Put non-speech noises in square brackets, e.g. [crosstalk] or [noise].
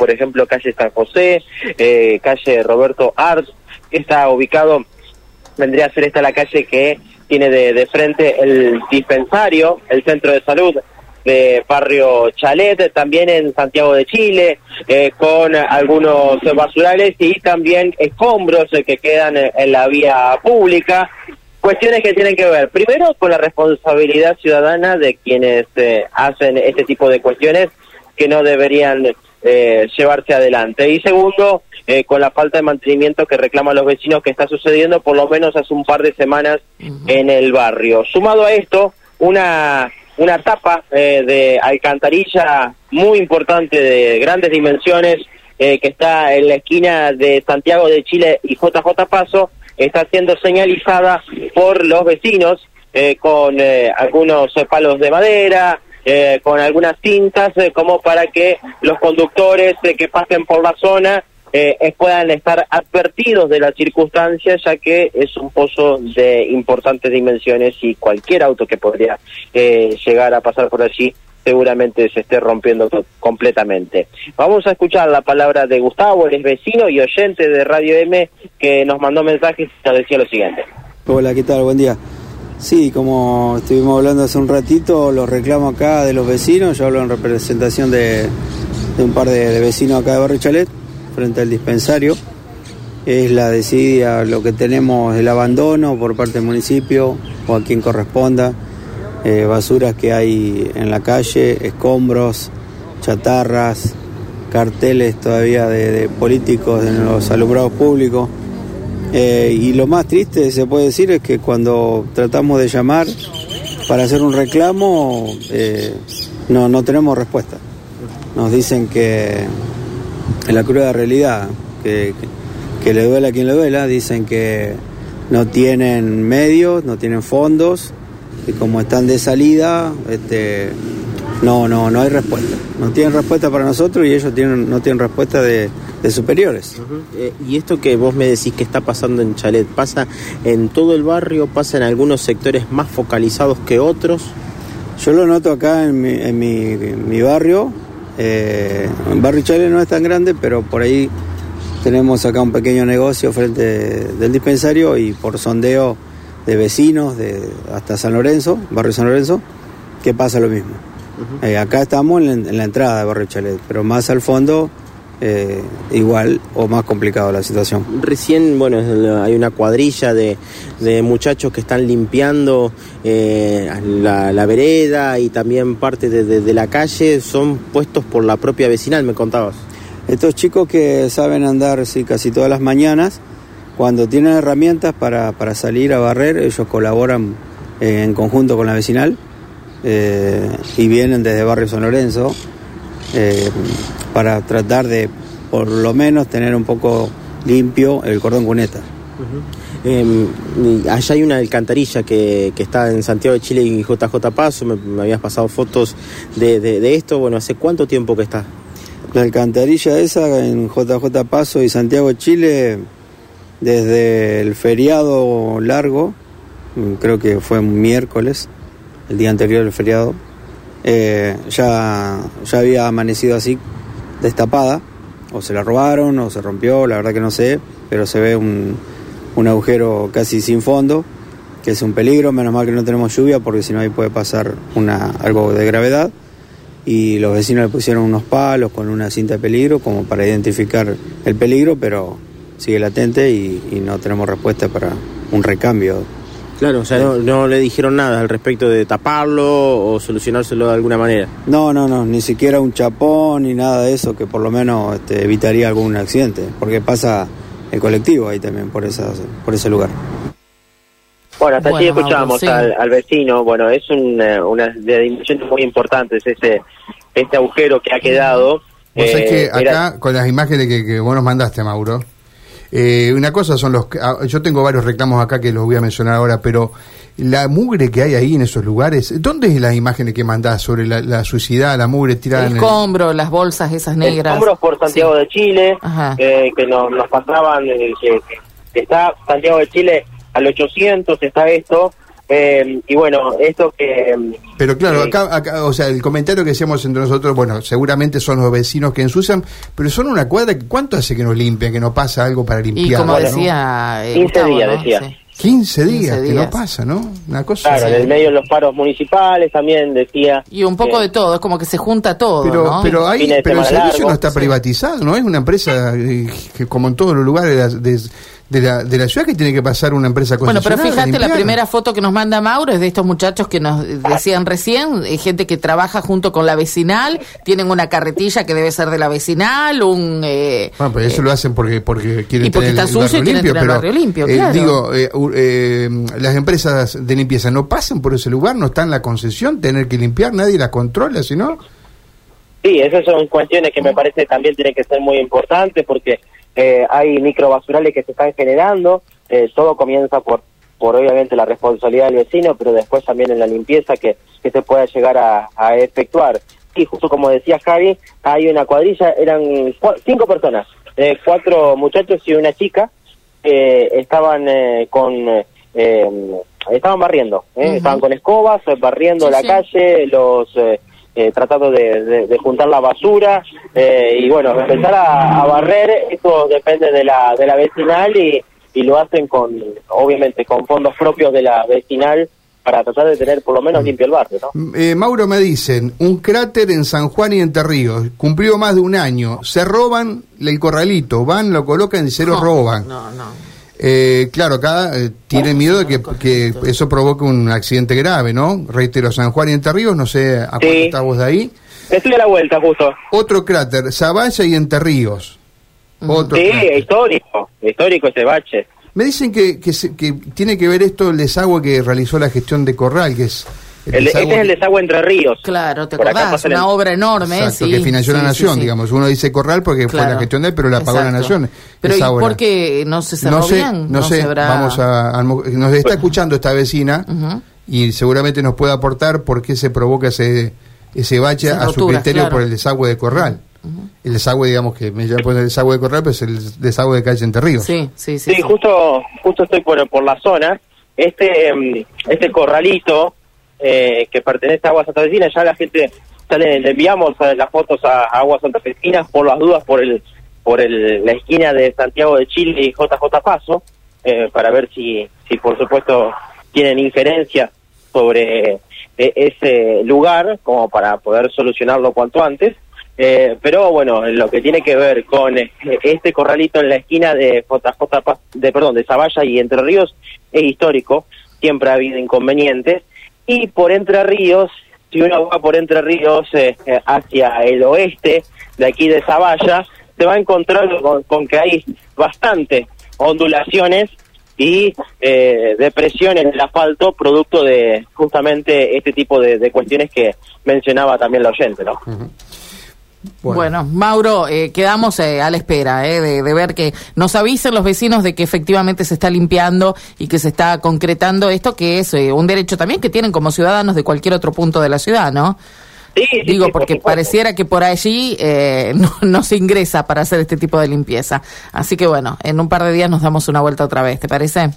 por ejemplo, calle San José, eh, calle Roberto Arts, que está ubicado, vendría a ser esta la calle que tiene de, de frente el dispensario, el centro de salud de barrio Chalet, también en Santiago de Chile, eh, con algunos basurales y también escombros que quedan en, en la vía pública. Cuestiones que tienen que ver, primero, con la responsabilidad ciudadana de quienes eh, hacen este tipo de cuestiones que no deberían eh, llevarse adelante. Y segundo, eh, con la falta de mantenimiento que reclaman los vecinos que está sucediendo por lo menos hace un par de semanas en el barrio. Sumado a esto, una una tapa eh, de alcantarilla muy importante de grandes dimensiones eh, que está en la esquina de Santiago de Chile y JJ Paso está siendo señalizada por los vecinos eh, con eh, algunos palos de madera, eh, con algunas cintas, eh, como para que los conductores eh, que pasen por la zona eh, eh, puedan estar advertidos de las circunstancias, ya que es un pozo de importantes dimensiones y cualquier auto que podría llegar a pasar por allí seguramente se esté rompiendo completamente. Vamos a escuchar la palabra de Gustavo, el vecino y oyente de Radio M, que nos mandó mensajes y nos decía lo siguiente. Hola, ¿qué tal? Buen día. Sí, como estuvimos hablando hace un ratito, los reclamos acá de los vecinos, yo hablo en representación de, un par de, de vecinos acá de Barrio Chalet, frente al dispensario. Es la desidia, lo que tenemos, el abandono por parte del municipio o a quien corresponda, eh, basuras que hay en la calle, escombros, chatarras, carteles todavía de, de políticos en los alumbrados públicos. Eh, y lo más triste se puede decir es que cuando tratamos de llamar para hacer un reclamo, eh, no, no tenemos respuesta. Nos dicen que en la cruda realidad, que, que, le duela a quien le duela, dicen que no tienen medios, no tienen fondos, y como están de salida, este, no, no, no hay respuesta. No tienen respuesta para nosotros y ellos tienen, no tienen respuesta de, de superiores. Eh, y esto que vos me decís que está pasando en Chalet, ¿pasa en todo el barrio? ¿Pasa en algunos sectores más focalizados que otros? Yo lo noto acá en mi, en mi, en mi barrio. Eh, el barrio Chalet no es tan grande, pero por ahí tenemos acá un pequeño negocio frente del dispensario y por sondeo de vecinos de hasta San Lorenzo, barrio San Lorenzo, que pasa lo mismo. Eh, acá estamos en la, en la entrada de barrio Chalet, pero más al fondo eh, igual o más complicado la situación. Recién, bueno, hay una cuadrilla de, de muchachos que están limpiando eh, la, la vereda y también parte de, de- de la calle, son puestos por la propia vecinal, me contabas. Estos chicos que saben andar sí, casi todas las mañanas, cuando tienen herramientas para, para salir a barrer, ellos colaboran eh, en conjunto con la vecinal y vienen desde Barrio San Lorenzo eh, para tratar de por lo menos tener un poco limpio el cordón cuneta. Eh, y allá hay una alcantarilla que, que está en Santiago de Chile y JJ Paso, me, me habías pasado fotos de, de- de esto, bueno, ¿hace cuánto tiempo que está? La alcantarilla esa en JJ Paso y Santiago de Chile, desde el feriado largo, mm, creo que fue un miércoles, el día anterior del feriado, eh, ya, ya había amanecido así, destapada, o se la robaron o se rompió, la verdad que no sé, pero se ve un, un agujero casi sin fondo, que es un peligro, menos mal que no tenemos lluvia, porque si no ahí puede pasar una, algo de gravedad y los vecinos le pusieron unos palos con una cinta de peligro como para identificar el peligro, pero sigue latente y, y no tenemos respuesta para un recambio. Claro, o sea, no, no le dijeron nada al respecto de taparlo o solucionárselo de alguna manera. No, no, no, ni siquiera un chapón ni nada de eso que por lo menos este, evitaría algún accidente, porque pasa el colectivo ahí también por, esa, por ese lugar. Bueno, hasta Bueno, aquí escuchábamos Mauro, sí. al, al vecino. Bueno, es un, eh, una de dimensiones muy importantes ese este agujero que ha quedado. Vos sabés Eh, que era- acá, con las imágenes que, que vos nos mandaste, Mauro, eh, una cosa son los... que- ah, Yo tengo varios reclamos acá que los voy a mencionar ahora, pero la mugre que hay ahí en esos lugares, ¿dónde es las imágenes que mandás sobre la, la suciedad, la mugre tirada El en el... escombro, las bolsas esas negras. Escombros por Santiago Sí. de Chile, eh, que nos, nos pasaban, eh, que, que está Santiago de Chile al 800, está esto, Eh, y bueno, esto que... Pero claro, eh, acá, acá, o sea, el comentario que hacíamos entre nosotros, bueno, seguramente son los vecinos que ensucian, pero son una cuadra, que ¿cuánto hace que nos limpian, que no pasa algo para limpiar? Y como ¿no? decía... eh, 15 Gustavo, días, ¿no? decía. Sí. 15 días, 15 que no pasa, ¿no? Una cosa Claro, así. en el medio de los paros municipales también decía... Y un poco de todo, es como que se junta todo, Pero, ¿no? pero, hay, pero el servicio no está sí. privatizado, ¿no? Es una empresa eh, que, como en todos los lugares de la, de, de la, de la ciudad, que tiene que pasar una empresa Bueno, pero fíjate, la primera foto que nos manda Mauro es de estos muchachos que nos decían recién, eh, gente que trabaja junto con la vecinal, tienen una carretilla que debe ser de la vecinal, un... eh, Bueno, pero eso lo hacen porque porque quieren y porque tener está el sucio y barrio quieren limpio, tener el pero barrio limpio, eh, claro. digo, eh, u- eh, las empresas de limpieza no pasan por ese lugar, no está en la concesión, tener que limpiar, nadie las controla, sino Sí, esas son cuestiones que me parece también tienen que ser muy importantes porque eh, hay microbasurales que se están generando, eh, todo comienza por, por obviamente la responsabilidad del vecino, pero después también en la limpieza que, que se pueda llegar a, a efectuar. Y justo como decía Javi, hay una cuadrilla, eran cinco personas, eh, cuatro muchachos y una chica, estaban eh, con... eh, eh, estaban barriendo, ¿eh? Ujú. estaban con escobas, barriendo Sí, la sí. calle, los... eh, tratando de, de- de juntar la basura eh, y bueno, empezar a, a barrer, eso depende de la, de la vecinal y, y lo hacen con, obviamente, con fondos propios de la vecinal para tratar de tener por lo menos limpio el barrio, ¿no? Eh, Mauro me dicen, un cráter en San Juan y Entre Ríos, cumplió más de un año, se roban el corralito, van, lo colocan y se lo no, roban. No, no. Eh, claro, acá eh, tienen miedo de que, que eso provoque un accidente grave, ¿no? Reitero, San Juan y Entre Ríos, no sé a cuánto Sí. estás vos de ahí. Estoy a la vuelta justo. Otro cráter, Zavalla y Entre Ríos. Otro Sí, cráter. histórico, histórico ese bache. Me dicen que, que, se- que tiene que ver esto el desagüe que realizó la gestión de Corral, que es... El, este es el desagüe Entre Ríos. Claro, ¿te Por acordás? el- Una obra enorme, Exacto, sí. que financió la Nación, sí, sí. digamos. Uno dice Corral porque fue Claro. la gestión de él, pero la pagó la. Nación. Pero esa ¿y obra. por qué no se cerró no sé, bien? No, sé, habrá- vamos a, a nos está escuchando esta vecina y seguramente nos puede aportar por qué se provoca ese ese bache a su criterio claro. por el desagüe de Corral. El desagüe, digamos que me llama el desagüe de Corral, pero es el desagüe de calle Entre Ríos. Sí, sí, sí. Sí, justo justo estoy por, por la zona. Este mm, este corralito eh, que pertenece a Aguas Santafesinas, ya la gente, ya le, enviamos eh, las fotos a, a Aguas Santafesinas por las dudas por el por el, la esquina de Santiago de Chile y JJ Paso, eh, para ver si, si por supuesto tienen injerencia sobre eh, ese lugar, como para poder solucionarlo cuanto antes. Eh, pero bueno, en lo que tiene que ver con eh, este corralito en la esquina de JJ, de perdón, de Zavalla y Entre Ríos es histórico, siempre ha habido inconvenientes y por Entre Ríos, si uno va por Entre Ríos eh, eh, hacia el oeste de aquí de Zavalla, se va a encontrar con, con que hay bastante ondulaciones y eh, depresión en el asfalto producto de justamente este tipo de cuestiones que mencionaba también la oyente, ¿no? Bueno, Mauro, eh, quedamos eh, a la espera eh, de, de ver que nos avisen los vecinos de que efectivamente se está limpiando y que se está concretando esto, que es eh, un derecho también que tienen como ciudadanos de cualquier otro punto de la ciudad, ¿no? Sí, sí, Digo, sí, porque pareciera que por allí eh, [laughs] no, no se ingresa para hacer este tipo de limpieza. Así que bueno, en un par de días nos damos una vuelta otra vez, ¿te parece?